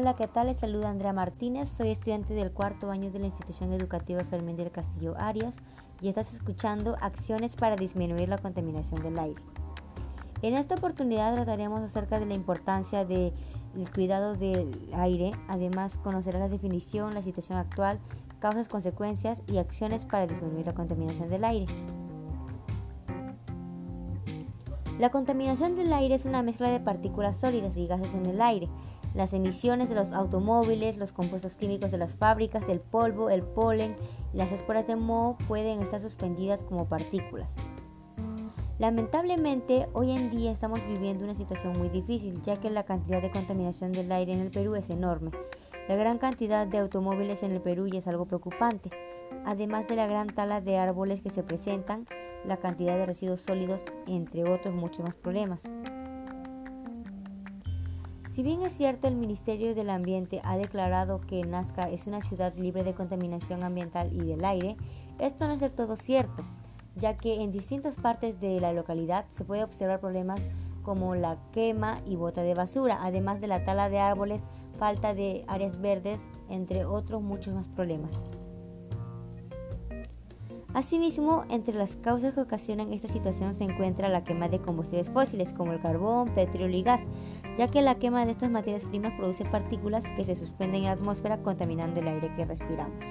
Hola, ¿qué tal? Les saluda Andrea Martínez, soy estudiante del cuarto año de la institución educativa Fermín del Castillo Arias y estás escuchando Acciones para disminuir la contaminación del aire. En esta oportunidad trataremos acerca de la importancia del cuidado del aire, además conocerás la definición, la situación actual, causas, consecuencias y acciones para disminuir la contaminación del aire. La contaminación del aire es una mezcla de partículas sólidas y gases en el aire. Las emisiones de los automóviles, los compuestos químicos de las fábricas, el polvo, el polen y las esporas de moho pueden estar suspendidas como partículas. Lamentablemente, hoy en día estamos viviendo una situación muy difícil, ya que la cantidad de contaminación del aire en el Perú es enorme. La gran cantidad de automóviles en el Perú es algo preocupante, además de la gran tala de árboles que se presentan, la cantidad de residuos sólidos, entre otros muchos más problemas. Si bien es cierto, el Ministerio del Ambiente ha declarado que Nazca es una ciudad libre de contaminación ambiental y del aire, esto no es del todo cierto, ya que en distintas partes de la localidad se puede observar problemas como la quema y bota de basura, además de la tala de árboles, falta de áreas verdes, entre otros muchos más problemas. Asimismo, entre las causas que ocasionan esta situación se encuentra la quema de combustibles fósiles como el carbón, petróleo y gas, ya que la quema de estas materias primas produce partículas que se suspenden en la atmósfera contaminando el aire que respiramos.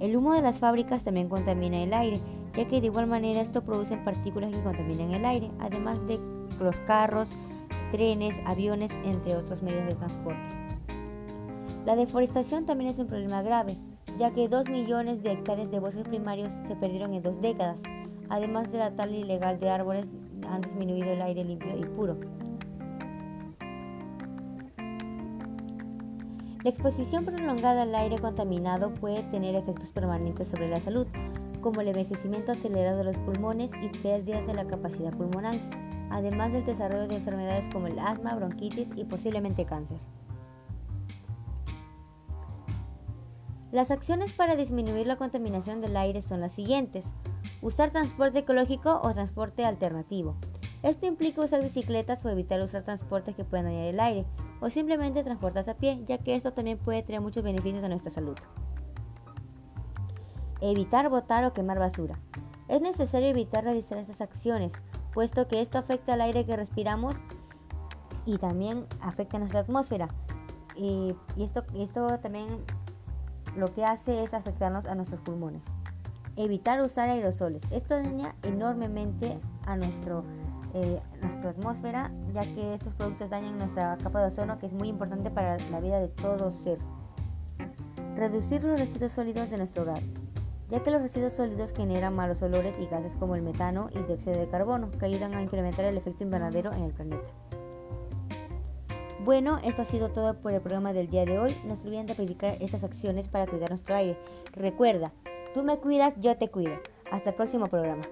El humo de las fábricas también contamina el aire, ya que de igual manera esto produce partículas que contaminan el aire, además de los carros, trenes, aviones, entre otros medios de transporte. La deforestación también es un problema grave, ya que 2 millones de hectáreas de bosques primarios se perdieron en dos décadas. Además de la tala ilegal de árboles, han disminuido el aire limpio y puro. La exposición prolongada al aire contaminado puede tener efectos permanentes sobre la salud, como el envejecimiento acelerado de los pulmones y pérdidas de la capacidad pulmonar, además del desarrollo de enfermedades como el asma, bronquitis y posiblemente cáncer. Las acciones para disminuir la contaminación del aire son las siguientes. Usar transporte ecológico o transporte alternativo. Esto implica usar bicicletas o evitar usar transportes que puedan dañar el aire o simplemente transportarse a pie, ya que esto también puede tener muchos beneficios a nuestra salud. Evitar botar o quemar basura. Es necesario evitar realizar estas acciones, puesto que esto afecta al aire que respiramos y también afecta a nuestra atmósfera. Y, esto, esto también lo que hace es afectarnos a nuestros pulmones. Evitar usar aerosoles. Esto daña enormemente a nuestro, eh, nuestra atmósfera, ya que estos productos dañan nuestra capa de ozono, que es muy importante para la vida de todo ser. Reducir los residuos sólidos de nuestro hogar, ya que los residuos sólidos generan malos olores y gases como el metano y dióxido de carbono, que ayudan a incrementar el efecto invernadero en el planeta. Bueno, esto ha sido todo por el programa del día de hoy. No se olviden de predicar estas acciones para cuidar nuestro aire. Recuerda, tú me cuidas, yo te cuido. Hasta el próximo programa.